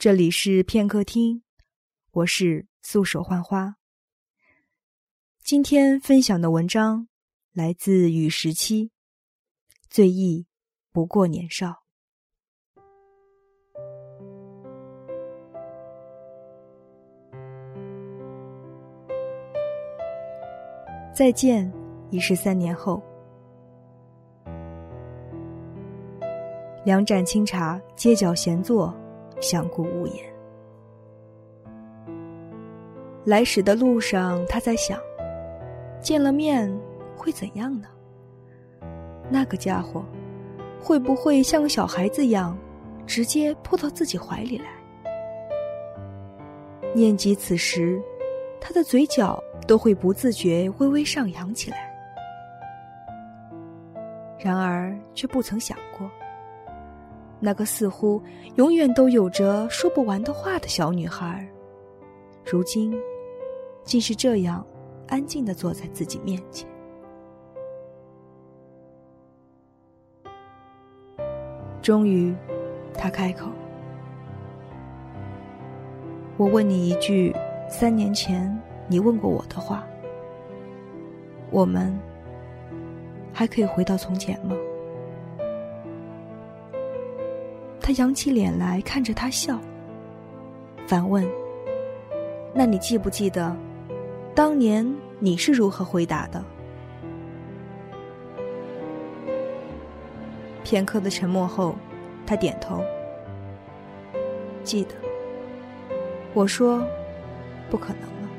这里是片刻听，我是素手幻花。今天分享的文章来自雨十七，醉意不过年少。再见，已是三年后。两盏清茶，街角闲坐。相顾无言。来时的路上，他在想：见了面会怎样呢？那个家伙会不会像个小孩子一样，直接扑到自己怀里来？念及此时，他的嘴角都会不自觉微微上扬起来。然而，却不曾想过。那个似乎永远都有着说不完的话的小女孩，如今竟是这样安静的坐在自己面前。终于，他开口：“我问你一句，三年前你问过我的话，我们还可以回到从前吗？”他扬起脸来看着他笑，反问：“那你记不记得，当年你是如何回答的？”片刻的沉默后，他点头：“记得。”我说：“不可能了。”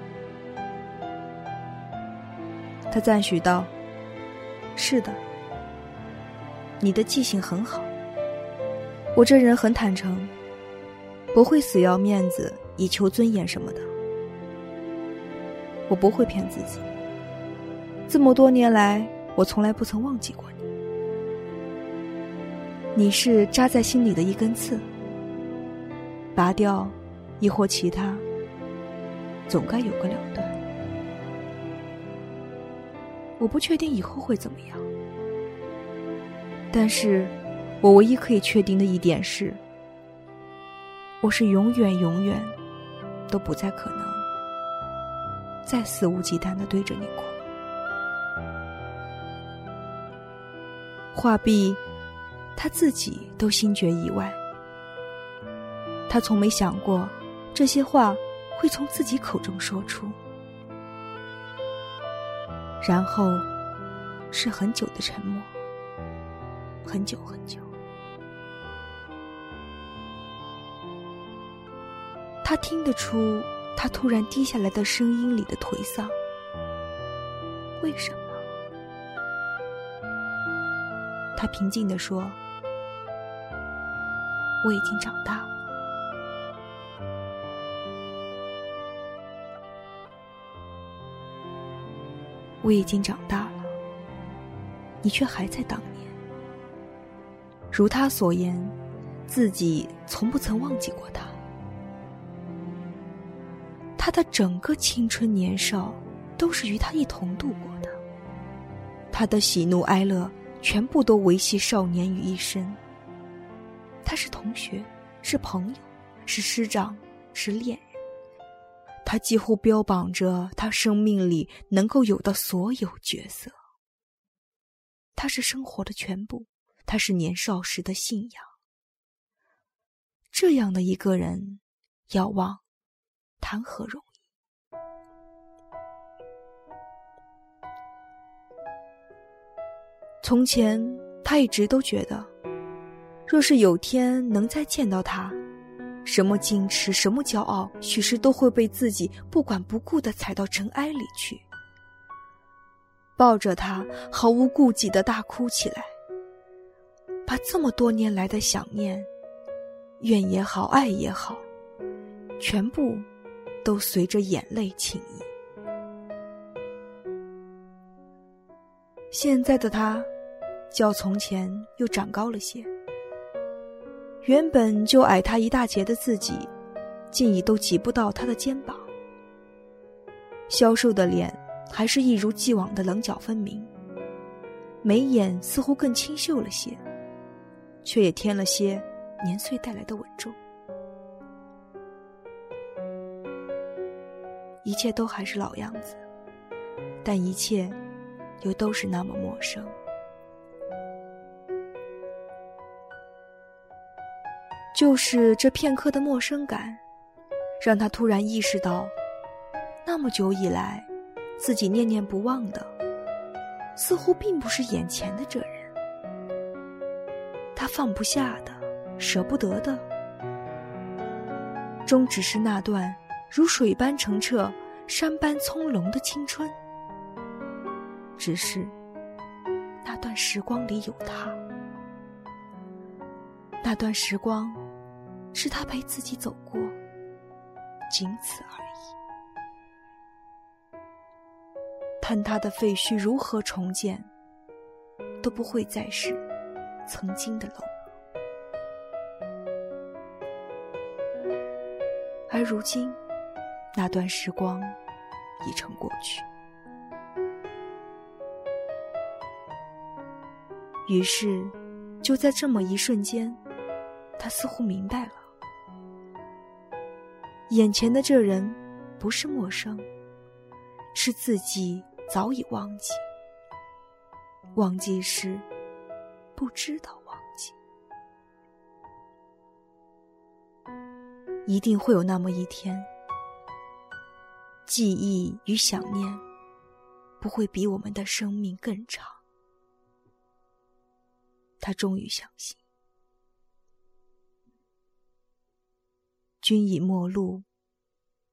他赞许道：“是的，你的记性很好。”我这人很坦诚，不会死要面子以求尊严什么的。我不会骗自己。这么多年来，我从来不曾忘记过你。你是扎在心里的一根刺，拔掉，亦或其他，总该有个了断。我不确定以后会怎么样，但是。我唯一可以确定的一点是，我是永远永远都不再可能再肆无忌惮的对着你哭。画壁，他自己都心觉意外。他从没想过这些话会从自己口中说出，然后是很久的沉默，很久很久。他听得出，他突然低下来的声音里的颓丧。为什么？他平静地说：“我已经长大了。我已经长大了，你却还在当年。如他所言，自己从不曾忘记过他。”他的整个青春年少，都是与他一同度过的。他的喜怒哀乐，全部都维系少年于一身。他是同学，是朋友，是师长，是恋人。他几乎标榜着他生命里能够有的所有角色。他是生活的全部，他是年少时的信仰。这样的一个人，要忘。谈何容易？从前，他一直都觉得，若是有天能再见到他，什么矜持，什么骄傲，许是都会被自己不管不顾的踩到尘埃里去。抱着他，毫无顾忌的大哭起来，把这么多年来的想念、怨也好，爱也好，全部。都随着眼泪倾溢。现在的他，较从前又长高了些。原本就矮他一大截的自己，竟已都及不到他的肩膀。消瘦的脸还是一如既往的棱角分明，眉眼似乎更清秀了些，却也添了些年岁带来的稳重。一切都还是老样子，但一切又都是那么陌生。就是这片刻的陌生感，让他突然意识到，那么久以来，自己念念不忘的，似乎并不是眼前的这人。他放不下的、舍不得的，终只是那段如水般澄澈、山般葱茏的青春。只是那段时光里有他，那段时光是他陪自己走过，仅此而已。坍塌的废墟如何重建，都不会再是。曾经的楼，而如今，那段时光已成过去。于是，就在这么一瞬间，他似乎明白了：眼前的这人不是陌生，是自己早已忘记。忘记时。不知道忘记，一定会有那么一天，记忆与想念不会比我们的生命更长。他终于相信，君已陌路，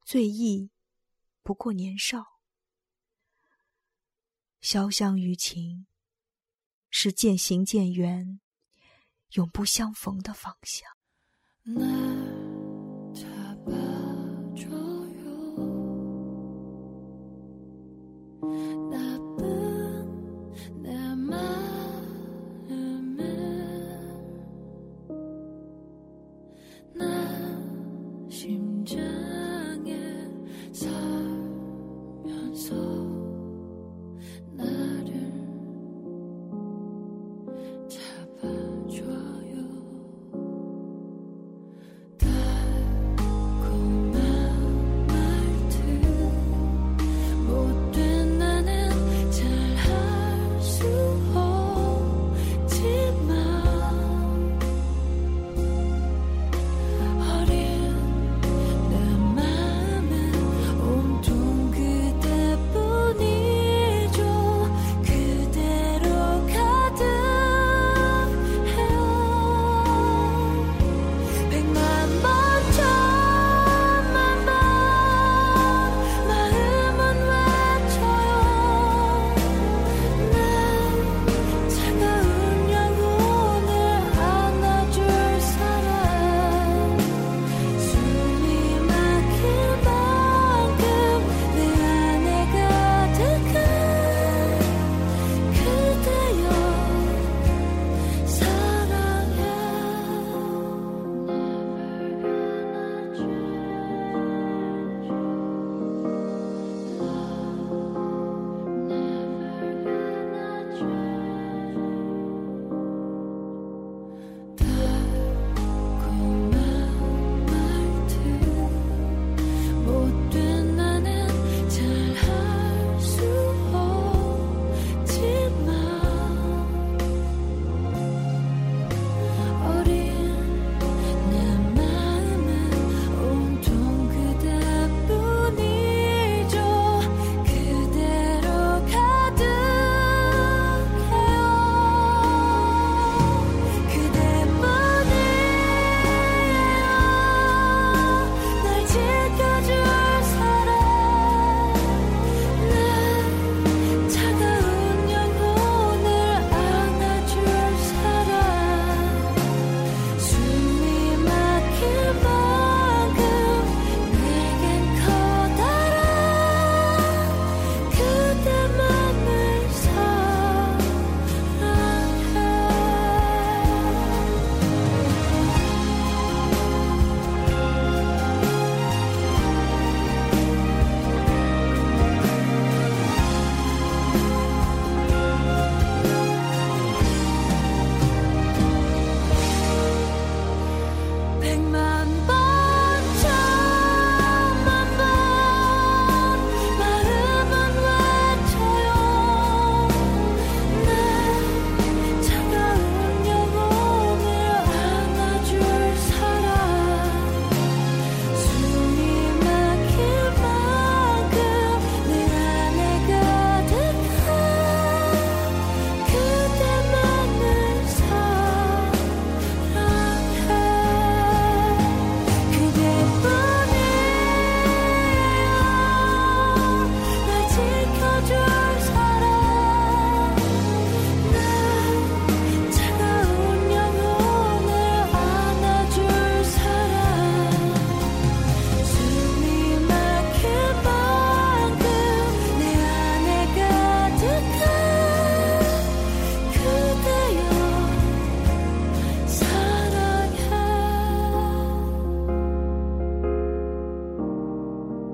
醉意不过年少，潇湘雨情。是渐行渐远、永不相逢的方向。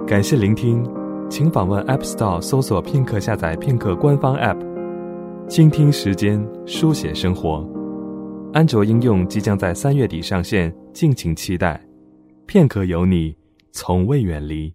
感谢聆听，请访问 App Store 搜索片刻，下载片刻官方 App，倾听时间，书写生活。安卓应用即将在三月底上线，敬请期待。片刻有你，从未远离。